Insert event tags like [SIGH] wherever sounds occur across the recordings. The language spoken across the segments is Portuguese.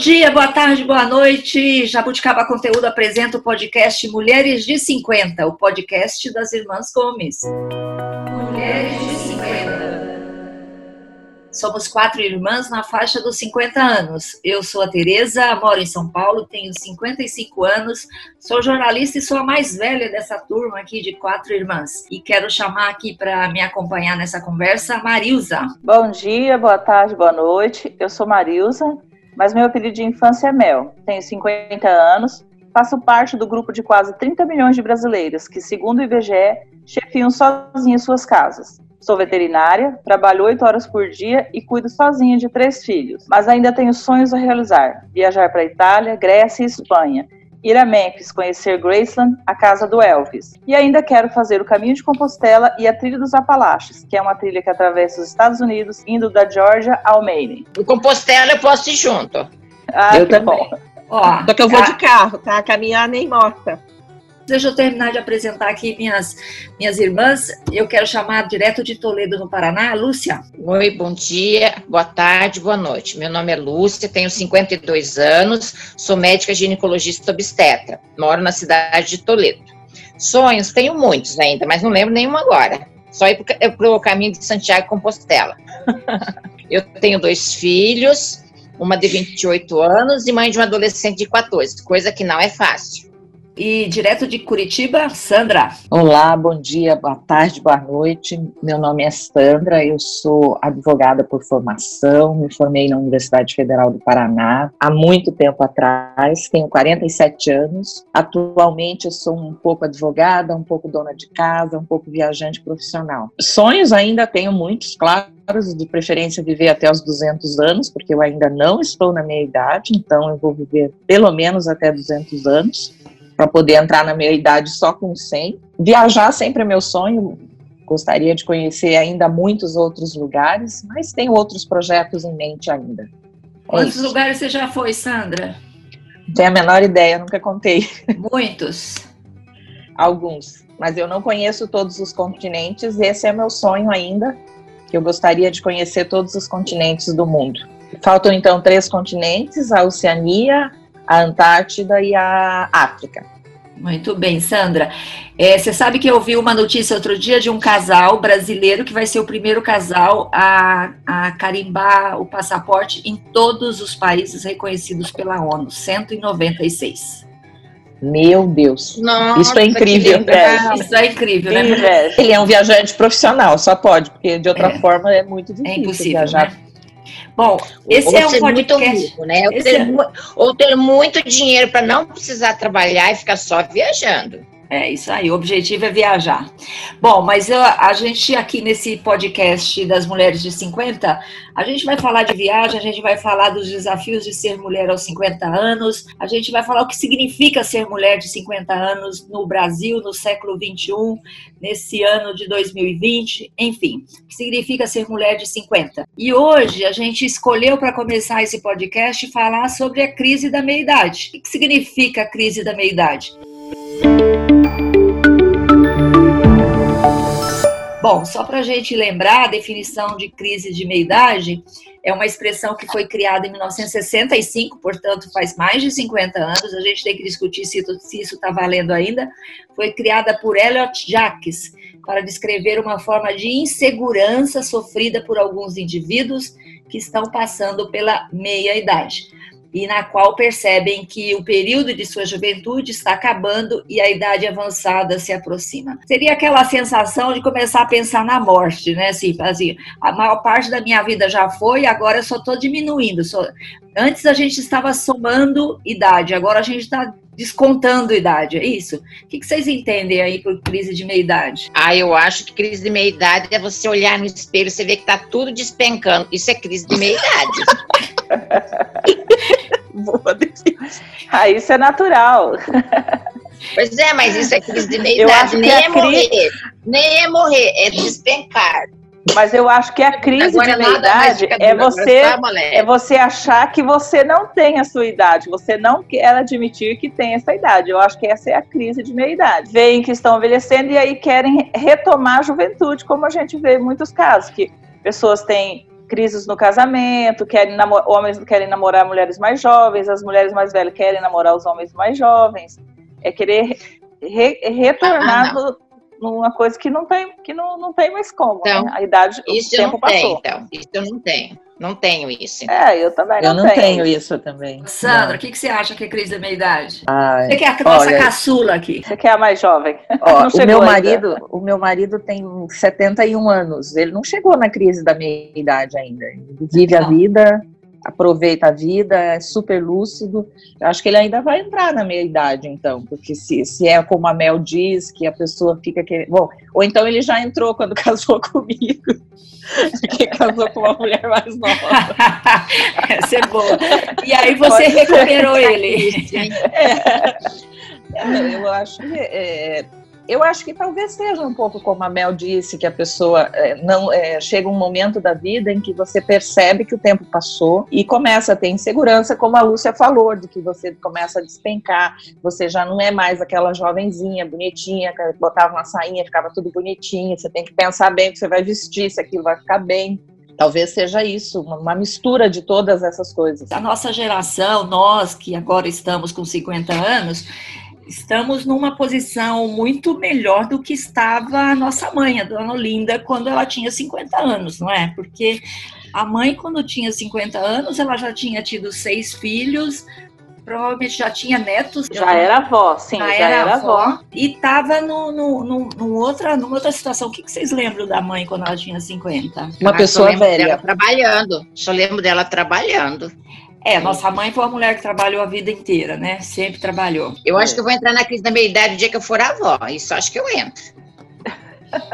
dia, boa tarde, boa noite. Jabuticaba Conteúdo apresenta o podcast Mulheres de 50, o podcast das Irmãs Gomes. Mulheres de 50. Somos quatro irmãs na faixa dos 50 anos. Eu sou a Tereza, moro em São Paulo, tenho 55 anos, sou jornalista e sou a mais velha dessa turma aqui de quatro irmãs. E quero chamar aqui para me acompanhar nessa conversa a Marilza. Bom dia, boa tarde, boa noite. Eu sou Marilza, mas meu apelido de infância é Mel. Tenho 50 anos, faço parte do grupo de quase 30 milhões de brasileiras que, segundo o IBGE, chefiam sozinhas suas casas. Sou veterinária, trabalho oito horas por dia e cuido sozinha de três filhos, mas ainda tenho sonhos a realizar: viajar para Itália, Grécia e Espanha ir a Memphis conhecer Graceland, a casa do Elvis. E ainda quero fazer o Caminho de Compostela e a Trilha dos Apalaches, que é uma trilha que atravessa os Estados Unidos, indo da Georgia ao Maine. O Compostela eu posso ir junto. Ah, eu que também. bom. Ó, Só que eu vou a... de carro, tá? Caminhar nem morta. Deixa eu terminar de apresentar aqui minhas, minhas irmãs. Eu quero chamar direto de Toledo, no Paraná, Lúcia. Oi, bom dia, boa tarde, boa noite. Meu nome é Lúcia, tenho 52 anos, sou médica ginecologista obstetra, moro na cidade de Toledo. Sonhos, tenho muitos ainda, mas não lembro nenhum agora. Só ir para o caminho de Santiago Compostela. [LAUGHS] eu tenho dois filhos, uma de 28 anos e mãe de um adolescente de 14, coisa que não é fácil. E direto de Curitiba, Sandra. Olá, bom dia, boa tarde, boa noite. Meu nome é Sandra, eu sou advogada por formação, me formei na Universidade Federal do Paraná há muito tempo atrás, tenho 47 anos. Atualmente eu sou um pouco advogada, um pouco dona de casa, um pouco viajante profissional. Sonhos ainda tenho muitos, claro de preferência viver até os 200 anos, porque eu ainda não estou na minha idade, então eu vou viver pelo menos até 200 anos para poder entrar na minha idade só com 100. Viajar sempre é meu sonho, gostaria de conhecer ainda muitos outros lugares, mas tenho outros projetos em mente ainda. É Quantos é lugares você já foi, Sandra? Não tenho a menor ideia, nunca contei. Muitos? [LAUGHS] Alguns, mas eu não conheço todos os continentes, esse é meu sonho ainda, que eu gostaria de conhecer todos os continentes do mundo. Faltam então três continentes: a Oceania, a Antártida e a África. Muito bem, Sandra. É, você sabe que eu vi uma notícia outro dia de um casal brasileiro que vai ser o primeiro casal a, a carimbar o passaporte em todos os países reconhecidos pela ONU 196. Meu Deus. Nossa, isso é incrível. É. Isso é incrível, né? Ele é um viajante profissional, só pode, porque de outra é. forma é muito difícil é impossível, viajar. Né? Bom, esse ou é um podcast. Rico, né? Ou ter, é... ou ter muito dinheiro para não precisar trabalhar e ficar só viajando. É isso aí, o objetivo é viajar. Bom, mas eu, a gente aqui nesse podcast das mulheres de 50, a gente vai falar de viagem, a gente vai falar dos desafios de ser mulher aos 50 anos, a gente vai falar o que significa ser mulher de 50 anos no Brasil no século 21, nesse ano de 2020, enfim, o que significa ser mulher de 50. E hoje a gente escolheu para começar esse podcast falar sobre a crise da meia-idade. O que significa a crise da meia-idade? Bom, só para a gente lembrar, a definição de crise de meia-idade é uma expressão que foi criada em 1965, portanto faz mais de 50 anos, a gente tem que discutir se, isso está valendo ainda. Foi criada por Elliot Jacques para descrever uma forma de insegurança sofrida por alguns indivíduos que estão passando pela meia-idade e na qual percebem que o período de sua juventude está acabando e a idade avançada se aproxima. Seria aquela sensação de começar a pensar na morte, né? Assim, assim a maior parte da minha vida já foi, agora eu só estou diminuindo. Só... Antes a gente estava somando idade, agora a gente está descontando idade, é isso? O que vocês entendem aí por crise de meia-idade? Ah, eu acho que crise de meia-idade é você olhar no espelho e você ver que tá tudo despencando. Isso é crise de meia-idade. [LAUGHS] [LAUGHS] Boa. Ah, isso é natural. Pois é, mas isso é crise de meia-idade. Nem é cri... morrer. Nem é morrer, é despencar. Mas eu acho que a crise Agora, de meia-idade é você, é você achar que você não tem a sua idade, você não quer admitir que tem essa idade. Eu acho que essa é a crise de meia-idade. Veem que estão envelhecendo e aí querem retomar a juventude, como a gente vê em muitos casos, que pessoas têm crises no casamento, querem homens querem namorar mulheres mais jovens, as mulheres mais velhas querem namorar os homens mais jovens. É querer re, retornar ah, numa coisa que não tem, que não, não tem mais como. Então, né? A idade, isso o tempo não passou. Tenho, então. Isso eu não tenho. Não tenho isso. É, eu também eu não, tenho. tenho isso também. Sandra, o que, que você acha que é crise da meia-idade? Você quer a nossa olha, caçula aqui. Você quer a mais jovem. Ó, [LAUGHS] o meu marido, o meu marido tem 71 anos. Ele não chegou na crise da meia-idade ainda. Ele vive não. a vida, aproveita a vida, é super lúcido. Eu acho que ele ainda vai entrar na meia idade, então, porque se, se é como a Mel diz, que a pessoa fica querendo. Bom, ou então ele já entrou quando [LAUGHS] casou comigo, que casou com uma mulher mais nova. [LAUGHS] Essa é boa. E aí você Pode recuperou ele. É, eu acho que. É, eu acho que talvez seja um pouco como a Mel disse, que a pessoa é, não é, chega um momento da vida em que você percebe que o tempo passou e começa a ter insegurança, como a Lúcia falou, de que você começa a despencar, você já não é mais aquela jovenzinha bonitinha, que botava uma sainha, ficava tudo bonitinho, você tem que pensar bem o que você vai vestir, se aquilo vai ficar bem. Talvez seja isso, uma mistura de todas essas coisas. A nossa geração, nós que agora estamos com 50 anos, estamos numa posição muito melhor do que estava a nossa mãe, a dona Olinda, quando ela tinha 50 anos, não é? Porque a mãe, quando tinha 50 anos, ela já tinha tido seis filhos, provavelmente já tinha netos. Já era avó, sim, já, já era, era, avó. avó. E estava no, no, no, no, outra, numa outra situação. O que, que, vocês lembram da mãe quando ela tinha 50? Uma ah, pessoa velha. trabalhando. Só lembro dela trabalhando. É, nossa mãe foi uma mulher que trabalhou a vida inteira, né? Sempre trabalhou. Eu acho que eu vou entrar na crise da meia-idade o dia que eu for avó. Isso acho que eu entro.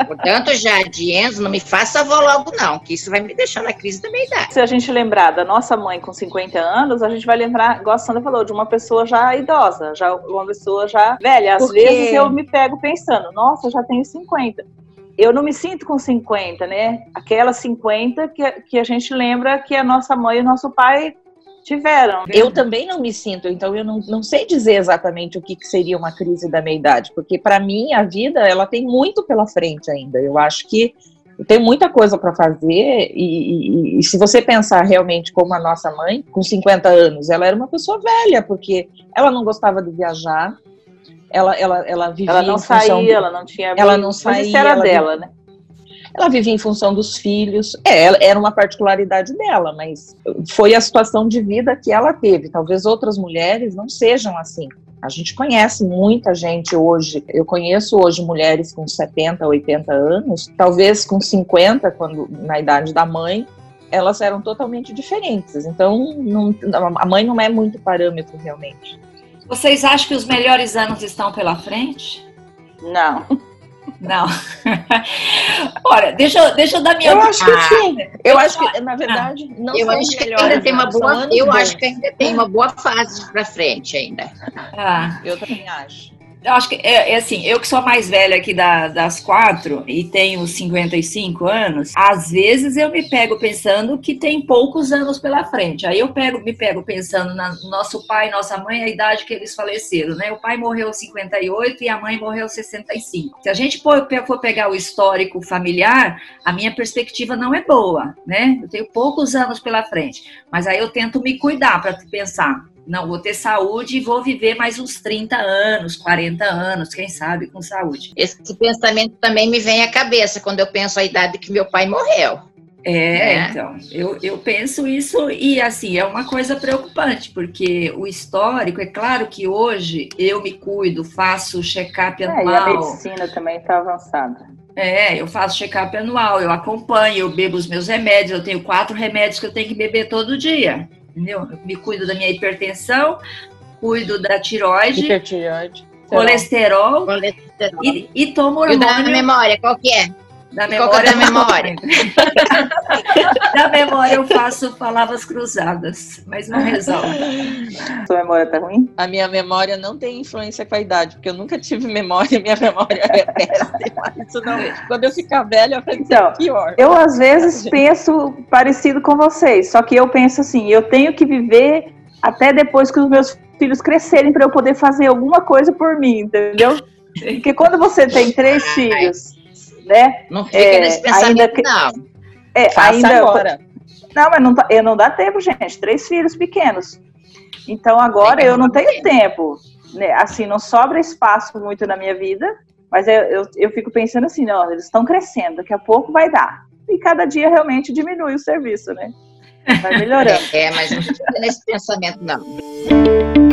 Portanto, [LAUGHS] já de Enzo, não me faça avó logo, não, que isso vai me deixar na crise da meia-idade. Se a gente lembrar da nossa mãe com 50 anos, a gente vai lembrar, igual a Sandra falou, de uma pessoa já idosa, já uma pessoa já velha. Às Porque... vezes eu me pego pensando, nossa, já tenho 50 eu não me sinto com 50, né? Aquela 50 que, que a gente lembra que a nossa mãe e o nosso pai tiveram. Eu também não me sinto, então eu não, não sei dizer exatamente o que, que seria uma crise da meia-idade, porque para mim a vida ela tem muito pela frente ainda. Eu acho que tem muita coisa para fazer e, e, e, se você pensar realmente como a nossa mãe, com 50 anos, ela era uma pessoa velha, porque ela não gostava de viajar, ela, ela, ela vivia ela não saía, de, ela não tinha ela não saía, isso era dela, vivia, né? Ela vivia em função dos filhos. É, era uma particularidade dela, mas foi a situação de vida que ela teve. Talvez outras mulheres não sejam assim. A gente conhece muita gente hoje. Eu conheço hoje mulheres com 70, 80 anos, talvez com 50, quando na idade da mãe, elas eram totalmente diferentes. Então, não, a mãe não é muito parâmetro realmente. Vocês acham que os melhores anos estão pela frente? Não. Não. [LAUGHS] Olha, deixa, eu, deixa eu dar minha Eu acho que sim. Eu acho que, na verdade, não Eu acho que ainda tem uma boa. Eu acho que ainda tem uma boa fase para frente ainda. Ah, eu também acho eu acho que é, é, assim, eu que sou a mais velha aqui da, das quatro e tenho 55 anos, às vezes eu me pego pensando que tem poucos anos pela frente. Aí eu pego, me pego pensando no nosso pai, nossa mãe, a idade que eles faleceram, né? O pai morreu aos 58 e a mãe morreu aos 65. Se a gente for, for pegar o histórico familiar, a minha perspectiva não é boa, né? Eu tenho poucos anos pela frente, mas aí eu tento me cuidar para pensar não, vou ter saúde e vou viver mais uns 30 anos, 40 anos, quem sabe, com saúde. Esse pensamento também me vem à cabeça quando eu penso a idade que meu pai morreu. É, né? então, eu, eu penso isso e assim, é uma coisa preocupante, porque o histórico, é claro que hoje eu me cuido, faço check-up anual. É, e a medicina também está avançada. É, eu faço check-up anual, eu acompanho, eu bebo os meus remédios, eu tenho quatro remédios que eu tenho que beber todo dia entendeu? Eu me cuido da minha hipertensão, cuido da tiroide, Hipertiroide. colesterol, colesterol. E, e tomo hormônio. E da memória, qual que é? Da memória. da memória? [LAUGHS] da memória eu faço palavras cruzadas, mas não resolve. Sua memória tá ruim? A minha memória não tem influência com a idade, porque eu nunca tive memória, [LAUGHS] minha memória é péssima. Isso não é. Quando eu ficar velha, vai então, ser pior. Eu às vezes penso parecido com vocês, só que eu penso assim, eu tenho que viver até depois que os meus filhos crescerem para eu poder fazer alguma coisa por mim, entendeu? [LAUGHS] Porque quando você tem três filhos né? Não fica é, nesse pensamento, ainda, não. É, Faça ainda, agora. Não, mas não, tá- eu não dá tempo, gente. Três filhos pequenos. Então agora eu não tenho tempo. Né? Assim, não sobra espaço muito na minha vida, mas eu, eu, eu fico pensando assim, não, eles estão crescendo, daqui a pouco vai dar. E cada dia realmente diminui o serviço, né? Vai melhorando. [LAUGHS] É, mas não fica nesse pensamento, não.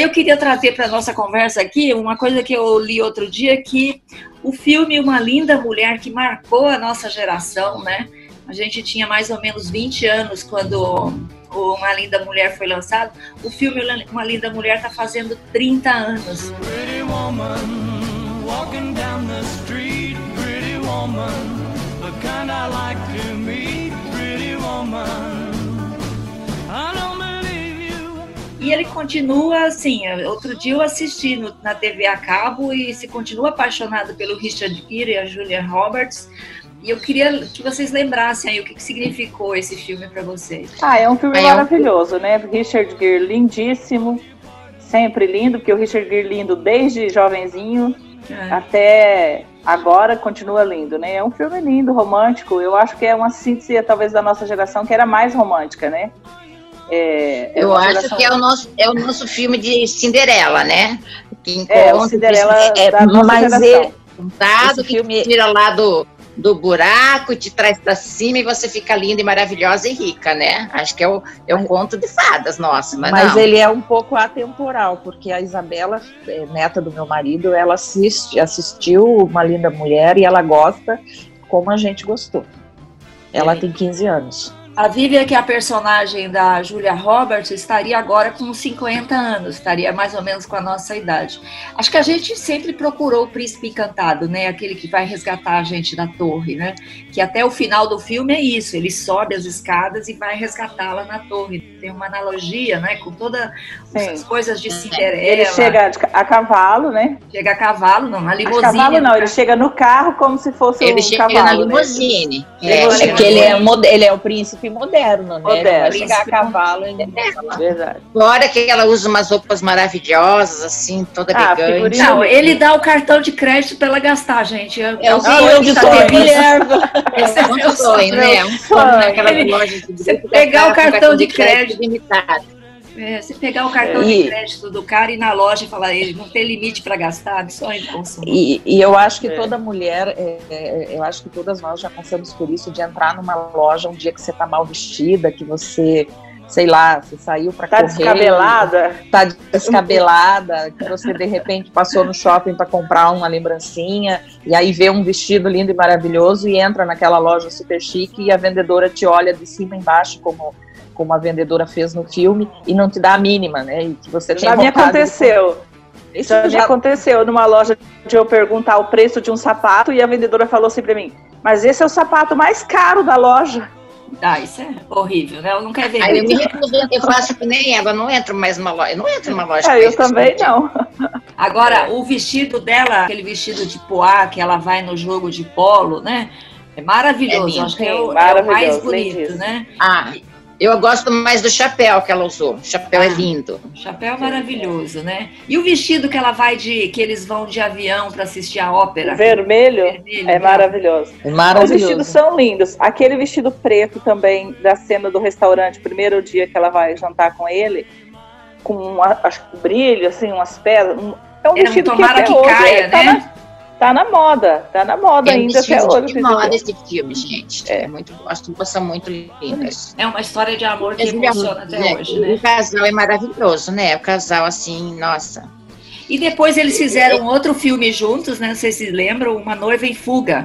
Eu queria trazer para nossa conversa aqui uma coisa que eu li outro dia que o filme Uma Linda Mulher que marcou a nossa geração, né? A gente tinha mais ou menos 20 anos quando Uma Linda Mulher foi lançado. O filme Uma Linda Mulher está fazendo 30 anos. Pretty woman, walking down the street, pretty woman, the kind I like to meet, pretty woman. I don't. E ele continua assim. Outro dia eu assisti no- na TV a cabo e se continua apaixonado pelo Richard Gere e a Julia Roberts. E eu queria que vocês lembrassem aí o que, que significou esse filme para vocês. Ah, é um filme É um- maravilhoso, né? Richard Gere lindíssimo, sempre lindo, porque o Richard Gere lindo desde jovenzinho É. até agora continua lindo, né? É um filme lindo, romântico. Eu acho que é uma síntese, talvez, da nossa geração que era mais romântica, né? É, é Eu acho que é o, nosso, é o nosso filme de Cinderela, né? Que É, encontra o Cinderela É, da nossa mas geração. ele- contado, Esse que filme- tira lá do, do buraco, te traz pra cima e você fica linda e maravilhosa e rica, né? Acho que é o, é o conto de fadas, nossa, mas, Mas não. ele é um pouco atemporal, porque a Isabela, é, neta do meu marido, ela assiste, assistiu Uma Linda Mulher e ela gosta como a gente gostou. Ela É. tem 15 anos. A Vivian, que é a personagem da Julia Roberts, estaria agora com 50 anos, estaria mais ou menos com a nossa idade. Acho que a gente sempre procurou o príncipe encantado, né? Aquele que vai resgatar a gente da torre, né? Que até o final do filme é isso, ele sobe as escadas e vai resgatá-la na torre. Tem uma analogia, né? Com todas essas Sim. coisas de Cinderela. Ele chega a cavalo, né? chega a cavalo, não, na limusine. cavalo não, ele chega no carro como se fosse Ele um chega cavalo. na né? limusine. Limusine. É, É chega que ele é, mode- ele é o príncipe moderno, né? Moderno. Ele vai chegar a cavalo e [LAUGHS] Verdade. Fora que ela usa umas roupas maravilhosas, assim, toda Ah, elegante. figurinha. Não, ele dá o cartão de crédito para ela gastar, gente. É, É o sonho de toda mulher. [LAUGHS] É um sonho, né? É um sonho naquela loja de você pegar o cartão de crédito. limitado. É, você pegar o cartão E- de crédito do cara e ir na loja e falar, ele não tem limite para gastar, de consumo. E, e eu acho que É. toda mulher, é, é, eu acho que todas nós já passamos por isso de entrar numa loja um dia que você tá mal vestida, que você, sei lá, você saiu para Tá correr, descabelada. tá descabelada, [LAUGHS] que você de repente passou no shopping para comprar uma lembrancinha e aí vê um vestido lindo e maravilhoso e entra naquela loja super chique e a vendedora te olha de cima embaixo como como a vendedora fez no filme e não te dá a mínima, né? E que você Já me vontade de- aconteceu. Isso Já me já aconteceu numa loja de eu perguntar o preço de um sapato e a vendedora falou assim pra mim: Mas esse é o sapato mais caro da loja. Ah, isso é horrível, né? Eu não quero ver. Aí eu me recuso, eu faço que nem ela, não entro mais numa loja. Eu não entro numa loja. É, com eu esse também tipo. não. Agora, o vestido dela, aquele vestido de poá que ela vai no jogo de polo, né? É maravilhoso. É lindo, Acho que é o, é o mais bonito, né? Ah, eu gosto mais do chapéu que ela usou. O chapéu é Ah. lindo. O chapéu é maravilhoso, né? E o vestido que ela vai de. que eles vão de avião para assistir a ópera. Vermelho Vermelho, é né? maravilhoso. é Os maravilhoso. vestidos são lindos. Aquele vestido preto também da cena do restaurante, primeiro dia que ela vai jantar com ele, com uma, acho que brilho, assim, umas pedras. um- é um É, vestido que tomara até que hoje caia, tá, né? na, tá na moda, tá na moda É ainda até hoje. vestido. moda esse filme, gente. É, muito, as duas são muito lindas. É uma história de amor que Mas, emociona até né, hoje, né? O casal é maravilhoso, né? O casal, assim, nossa. E depois eles fizeram outro filme juntos, né? Não sei se lembram, Uma Noiva em Fuga.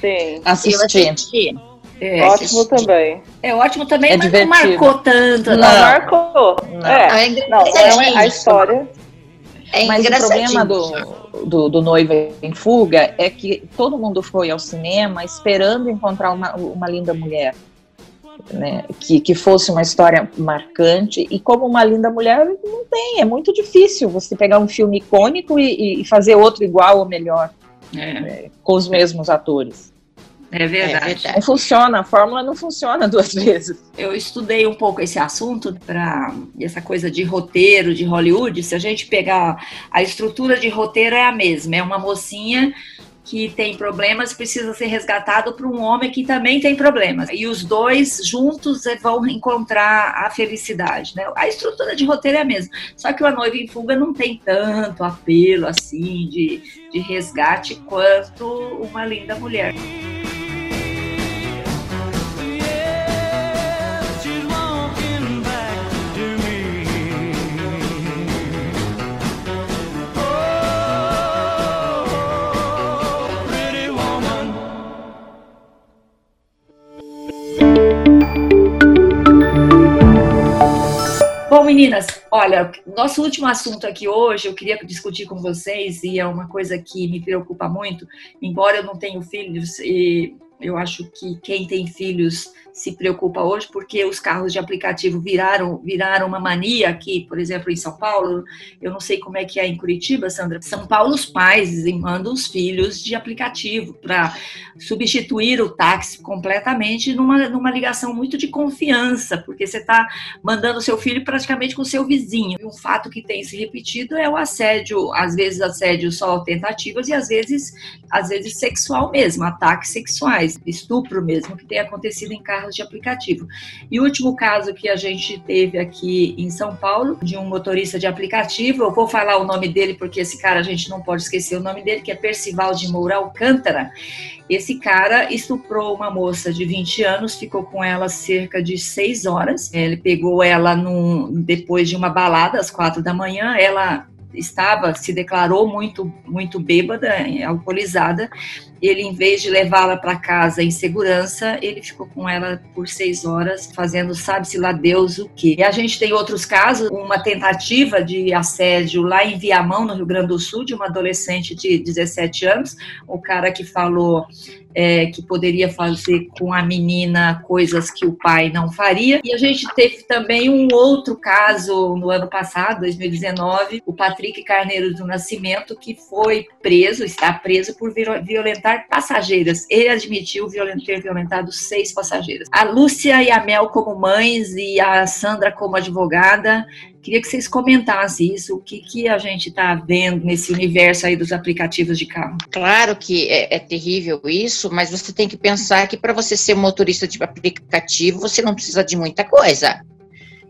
Sim, Eu Assisti. assisti. É, ótimo também. é ótimo também, É mas divertido. não marcou tanto. Não, né? marcou. Não. É. É Não, não é a história. É Mas o problema do, do, do Noiva em Fuga é que todo mundo foi ao cinema esperando encontrar uma, uma linda mulher. Né, que, que fosse uma história marcante, e como uma linda mulher, não tem, é muito difícil você pegar um filme icônico e, e fazer outro igual ou melhor, É, com os mesmos atores. É É verdade. verdade. Não funciona, a fórmula não funciona duas [LAUGHS] vezes. Eu estudei um pouco esse assunto para essa coisa de roteiro de Hollywood. Se a gente pegar a estrutura de roteiro é a mesma, é uma mocinha que tem problemas precisa ser resgatado por um homem que também tem problemas. E os dois juntos vão encontrar a felicidade. Né? A estrutura de roteiro é a mesma. Só que o A Noiva em Fuga não tem tanto apelo assim de, de resgate quanto uma linda mulher. Meninas, olha, nosso último assunto aqui hoje, eu queria discutir com vocês, e é uma coisa que me preocupa muito, embora eu não tenha filhos, e eu acho que quem tem filhos se preocupa hoje, porque os carros de aplicativo viraram, viraram uma mania aqui, por exemplo, em São Paulo, eu não sei como é que é em Curitiba, Sandra, São Paulo os pais mandam os filhos de aplicativo para substituir o táxi completamente numa, numa ligação muito de confiança, porque você está mandando seu filho praticamente com seu vizinho. E um fato que tem se repetido é o assédio, às vezes assédio só tentativas e às vezes, às vezes sexual mesmo, ataques sexuais, estupro mesmo, que tem acontecido em carros de aplicativo. E o último caso que a gente teve aqui em São Paulo, de um motorista de aplicativo, eu vou falar o nome dele porque esse cara a gente não pode esquecer o nome dele, que é Percival de Moura Alcântara. Esse cara estuprou uma moça de 20 anos, ficou com ela cerca de seis horas. Ele pegou ela num, depois de uma balada às quatro da manhã. Ela estava, se declarou muito, muito bêbada, alcoolizada. Ele, em vez de levá-la para casa em segurança, ele ficou com ela por seis horas, fazendo sabe-se lá Deus o quê. E a gente tem outros casos, uma tentativa de assédio lá em Viamão, no Rio Grande do Sul, de uma adolescente de 17 anos, o cara que falou é, que poderia fazer com a menina coisas que o pai não faria. E a gente teve também um outro caso no ano passado, 2019, o Patrick Carneiro do Nascimento, que foi preso, está preso por violentar passageiras. Ele admitiu ter violentado seis passageiras. A Lúcia e a Mel como mães e a Sandra como advogada. Queria que vocês comentassem isso, o que, que a gente está vendo nesse universo aí dos aplicativos de carro. Claro que é, é terrível isso, mas você tem que pensar que para você ser motorista de aplicativo, você não precisa de muita coisa.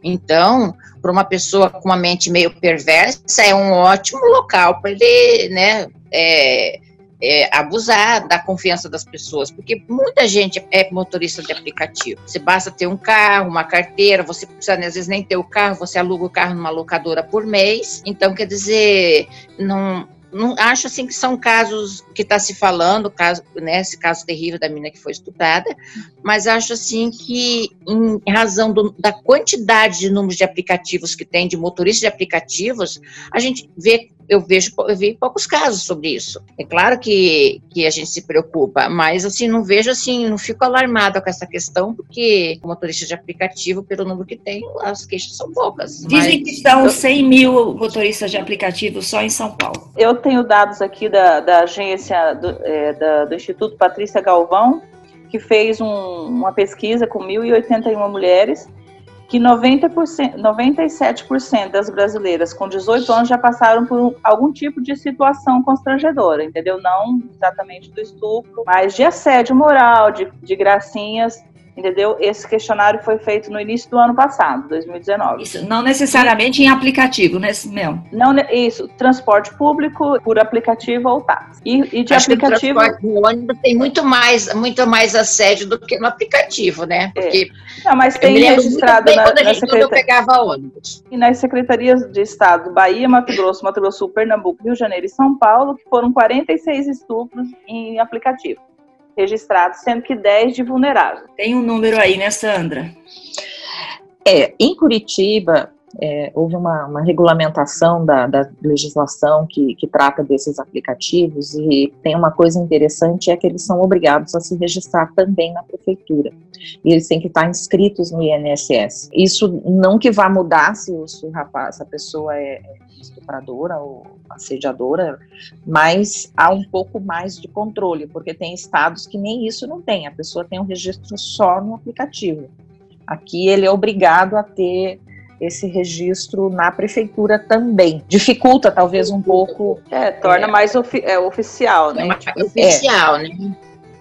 Então, para uma pessoa com uma mente meio perversa, é um ótimo local para ele, né, é, é, abusar da confiança das pessoas, porque muita gente é motorista de aplicativo. Você basta ter um carro, uma carteira, você precisa às vezes nem ter o carro, você aluga o carro numa locadora por mês. Então, quer dizer, não, não acho assim que são casos que está se falando, caso, né, esse caso terrível da menina que foi estuprada, mas acho assim que em razão do, da quantidade de números de aplicativos que tem, de motoristas de aplicativos, a gente vê eu vejo eu vi poucos casos sobre isso. É claro que, que a gente se preocupa, mas assim não vejo assim, não fico alarmada com essa questão porque o motorista de aplicativo, pelo número que tem, as queixas são poucas. Dizem mas- que são 100 mil motoristas de aplicativo só em São Paulo. Eu tenho dados aqui da, da agência do, é, da- do Instituto Patrícia Galvão, que fez um- uma pesquisa com 1.081 mulheres, que 90%, 97% das brasileiras com 18 anos já passaram por um- algum tipo de situação constrangedora, entendeu? Não exatamente do estupro, mas de assédio moral, de, de gracinhas, entendeu? Esse questionário foi feito no início do ano passado, 2019. Isso, não necessariamente em aplicativo, né, Mel? Não, isso, transporte público por aplicativo ou táxi. E, e de Acho que no aplicativo. transporte no ônibus tem muito mais, muito mais assédio do que no aplicativo, né? Porque Não, mas tem registrado na, quando, a na gente, quando eu pegava ônibus. e nas secretarias de Estado Bahia, Mato Grosso, Mato Grosso do Sul, Pernambuco, Rio de Janeiro e São Paulo, que foram 46 estupros em aplicativo registrados, sendo que 10 de vulnerável. Tem um número aí, né, Sandra? É, em Curitiba, é, houve uma, uma regulamentação da, da legislação que, que trata desses aplicativos e tem uma coisa interessante é que eles são obrigados a se registrar também na prefeitura e eles têm que estar inscritos no INSS. Isso não que vá mudar se o, se rapaz, a pessoa é estupradora ou assediadora, mas há um pouco mais de controle, porque tem estados que nem isso não tem, a pessoa tem um registro só no aplicativo. Aqui ele é obrigado a ter esse registro na prefeitura também. Dificulta talvez um pouco. É, torna É. mais ofi- é, oficial, né? É mais oficial, né?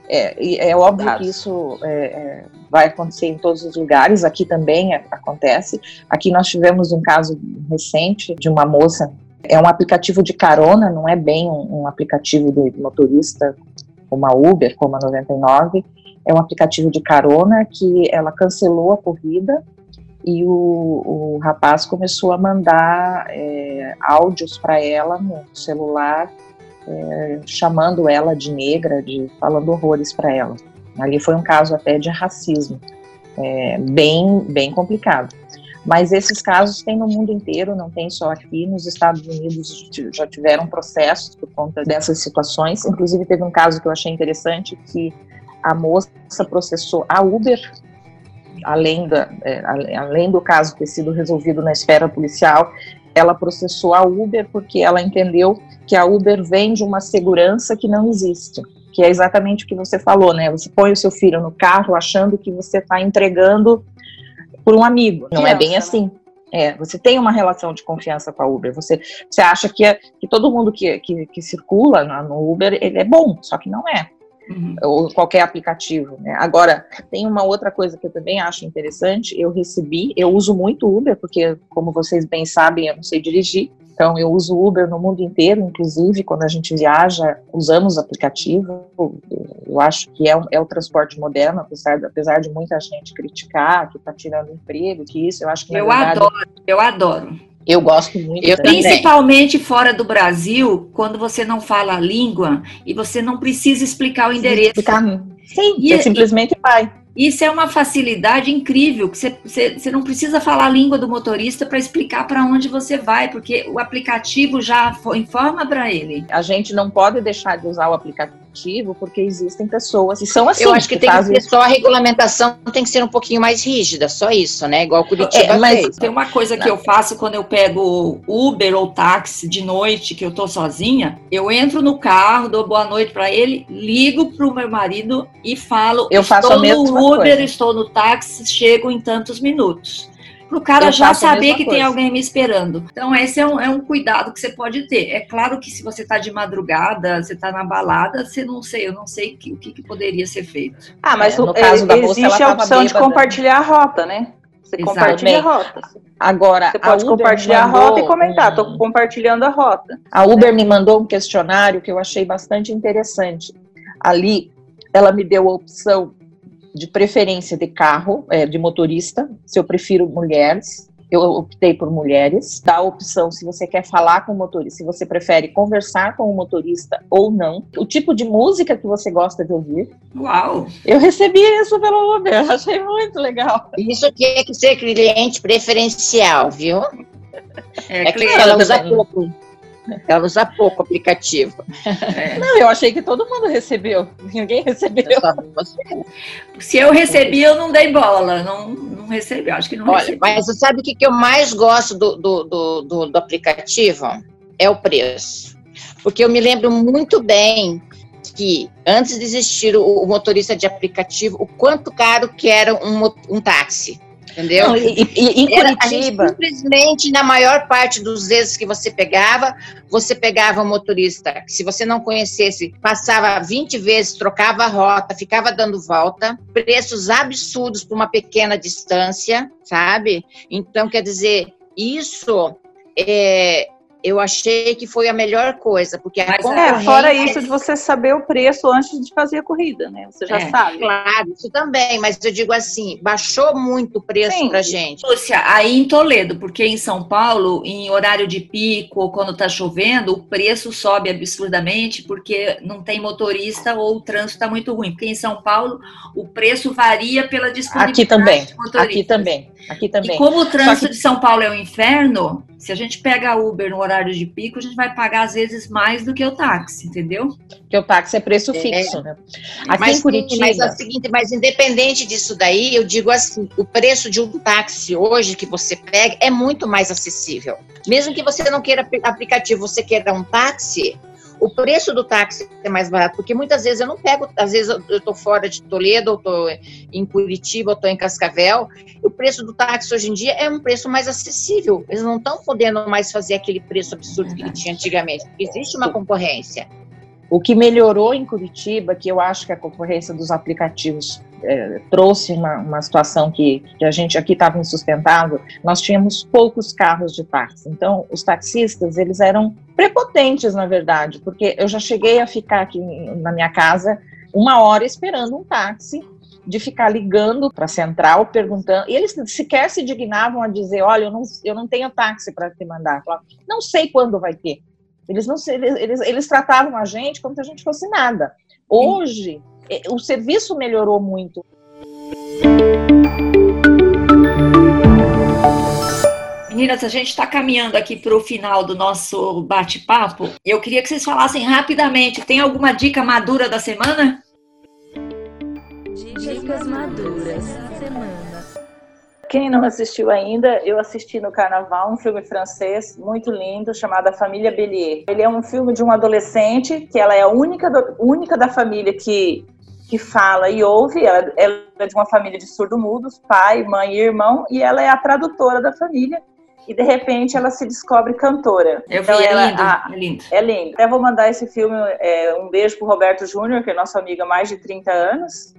É, é óbvio que isso é, é, vai acontecer em todos os lugares, aqui também é- acontece. Aqui nós tivemos um caso recente de uma moça, é um aplicativo de carona, não é bem um, um aplicativo de motorista como a Uber, como a 99, é um aplicativo de carona que ela cancelou a corrida e o, o rapaz começou a mandar é, áudios para ela no celular é, chamando ela de negra, de falando horrores para ela. Ali foi um caso até de racismo, é, bem, bem complicado. Mas esses casos tem no mundo inteiro, não tem só aqui. Nos Estados Unidos já tiveram processos por conta dessas situações. Inclusive teve um caso que eu achei interessante que a moça processou a Uber, além, da, é, além do caso ter sido resolvido na esfera policial, ela processou a Uber porque ela entendeu que a Uber vende uma segurança que não existe, que é exatamente o que você falou, né? Você põe o seu filho no carro achando que você está entregando por um amigo. Não é bem Criança, assim. É, você tem uma relação de confiança com a Uber. Você, você acha que, é- que todo mundo que, que, que circula na- no Uber ele é bom, só que não é Uhum. ou qualquer aplicativo. Né? Agora, tem uma outra coisa que eu também acho interessante. Eu recebi, eu uso muito Uber, porque, como vocês bem sabem, eu não sei dirigir. Então, eu uso Uber no mundo inteiro, inclusive quando a gente viaja, usamos aplicativo. Eu acho que é, o- é o transporte moderno, apesar, de- apesar de muita gente criticar que está tirando emprego, que isso, eu acho que Eu verdade, adoro, eu adoro. Eu gosto muito. Eu também. Principalmente fora do Brasil, quando você não fala a língua e você não precisa explicar o endereço. Ficar- Sim, E- você simplesmente vai. Isso é uma facilidade incrível, que você, você, você não precisa falar a língua do motorista para explicar para onde você vai, porque o aplicativo já fo- informa para ele. A gente não pode deixar de usar o aplicativo porque existem pessoas que são assim. Eu acho que tem que ser só a regulamentação tem que ser um pouquinho mais rígida, só isso, né? Igual Curitiba É, mas- fez. Tem uma coisa que eu faço quando eu pego Uber ou táxi de noite, que eu tô sozinha, eu entro no carro, dou boa noite para ele, ligo pro meu marido e falo: Eu faço estou a mesma no Uber, coisa. estou no táxi, chego em tantos minutos. Pro cara Eu já saber que tem coisa. alguém me esperando. Então, esse é um, é um cuidado que você pode ter. É claro que se você tá de madrugada, você tá na balada, você não sei, eu não sei que- o que, que poderia ser feito. Ah, mas É, o- no caso é, da moça, existe ela a opção de compartilhar a rota, né? Você Exato. compartilha a rota. Agora, Você pode Uber compartilhar a rota e comentar. um- Tô compartilhando a rota. A Uber me mandou um questionário que eu achei bastante interessante. Ali, ela me deu a opção de preferência de carro, é, de motorista, se eu prefiro mulheres. Eu optei por mulheres. Dá a opção se você quer falar com o motorista, se você prefere conversar com o motorista ou não. O tipo de música que você gosta de ouvir. Uau! Eu recebi isso pelo Uber, [LAUGHS] achei muito legal. Isso tinha que ser cliente preferencial, viu? É, É que cliente, ela usa também. pouco. Ela usa pouco aplicativo. é. [LAUGHS] Não, eu achei que todo mundo recebeu. Ninguém recebeu. Você. Se eu recebi, eu não dei bola. Não, não recebi, acho que não Olha, recebi. mas você sabe o que, que eu mais gosto do, do, do, do- do aplicativo? É o preço. Porque eu me lembro muito bem que antes de existir o, o motorista de aplicativo, o quanto caro que era um, um táxi. Entendeu? Não, e, e- em Era- Curitiba, simplesmente, na maior parte dos vezes que você pegava, você pegava um motorista que, se você não conhecesse, passava 20 vezes, trocava a rota, ficava dando volta, preços absurdos por uma pequena distância, sabe? Então, quer dizer, isso é, eu achei que foi a melhor coisa, porque a Mas, é, concorrência... fora isso de você saber o preço antes de fazer a corrida, né? Você já É, sabe. Claro, isso também, mas eu digo assim, baixou muito o preço Sim. pra gente. Lúcia, aí em Toledo, porque em São Paulo, em horário de pico ou quando tá chovendo, o preço sobe absurdamente porque não tem motorista ou o trânsito tá muito ruim. Porque em São Paulo o preço varia pela disponibilidade aqui também, aqui também, aqui E também. como o trânsito que- de São Paulo é um inferno, se a gente pega Uber no horário de pico, a gente vai pagar às vezes mais do que o táxi, entendeu? Porque o táxi é preço É. fixo, né? Aqui mas, em Curitiba, mas é o seguinte, mas independente disso daí, eu digo assim, o preço de um táxi hoje que você pega é muito mais acessível. Mesmo que você não queira apli- aplicativo, você queira um táxi, o preço do táxi é mais barato, porque muitas vezes eu não pego, às vezes eu estou fora de Toledo, ou estou em Curitiba, ou estou em Cascavel, o preço do táxi hoje em dia é um preço mais acessível. Eles não estão podendo mais fazer aquele preço absurdo que tinha antigamente, existe uma concorrência. O que melhorou em Curitiba, que eu acho que a concorrência dos aplicativos é, trouxe uma, uma situação que, que a gente aqui estava insustentável, nós tínhamos poucos carros de táxi. Então, os taxistas, eles eram prepotentes, na verdade, porque eu já cheguei a ficar aqui na minha casa uma hora esperando um táxi, de ficar ligando para a central, perguntando, e eles sequer se dignavam a dizer, olha, eu não, eu não tenho táxi para te mandar. não sei quando vai ter. Eles não eles, eles tratavam a gente como se a gente fosse nada. Hoje, o serviço melhorou muito. Meninas, a gente está caminhando aqui para o final do nosso bate-papo. Eu queria que vocês falassem rapidamente. Tem alguma dica madura da semana? Dicas maduras da semana. Quem não assistiu ainda, eu assisti no Carnaval um filme francês muito lindo chamado A Família Bélier. Ele é um filme de uma adolescente que ela é a única, do, única da família que, que fala e ouve. Ela, ela é de uma família de surdo-mudos, pai, mãe e irmão, e ela é a tradutora da família e de repente ela se descobre cantora. Eu então, vi, é, lindo, a, é lindo. É lindo. Até vou mandar esse filme, é, um beijo pro Roberto Júnior, que é nosso amigo há mais de 30 anos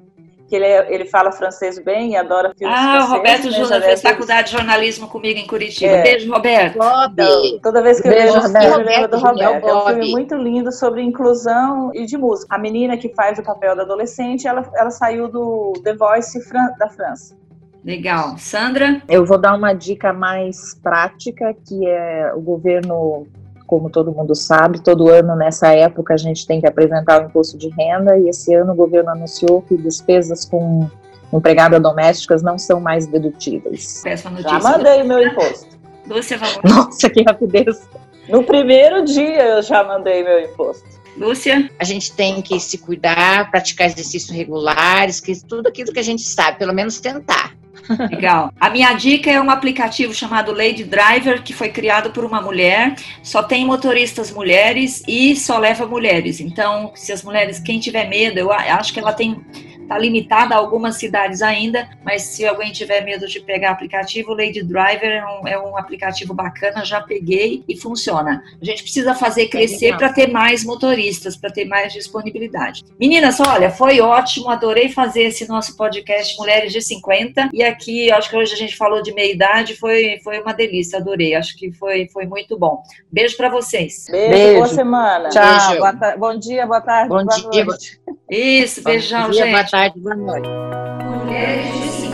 que ele, é, ele fala francês bem e adora filmes Ah, o Roberto né? Júnior fez faculdade de jornalismo comigo em Curitiba. É. Beijo, Roberto. Bob. Toda vez que Beijo, eu vejo Roberto, eu lembro do Roberto. É um filme muito lindo sobre inclusão e de música. A menina que faz o papel da adolescente, ela, ela saiu do The Voice da França. Legal. Sandra? Eu vou dar uma dica mais prática, que é o governo como todo mundo sabe, todo ano nessa época a gente tem que apresentar o imposto de renda e esse ano o governo anunciou que despesas com empregada domésticas não são mais dedutíveis. Já mandei o meu imposto. Lúcia, favor. Nossa, que rapidez. No primeiro dia eu já mandei meu imposto. Lúcia? A gente tem que se cuidar, praticar exercícios regulares, que tudo aquilo que a gente sabe, pelo menos tentar. Legal. A minha dica é um aplicativo chamado Lady Driver, que foi criado por uma mulher. Só tem motoristas mulheres e só leva mulheres. Então, se as mulheres, quem tiver medo, eu acho que ela tem Está limitada a algumas cidades ainda, mas se alguém tiver medo de pegar aplicativo, o Lady Driver é um, é um aplicativo bacana, já peguei e funciona. A gente precisa fazer crescer para ter mais motoristas, para ter mais disponibilidade. Meninas, olha, foi ótimo, adorei fazer esse nosso podcast Mulheres de 50 e aqui, acho que hoje a gente falou de meia idade, foi, foi uma delícia, adorei, acho que foi, foi muito bom. Beijo para vocês. Beijo, Beijo, boa semana. Tchau. Beijo. Bom dia, boa tarde, bom boa dia. noite. Isso, beijão, bom dia, gente tarde, boa noite. Mulheres de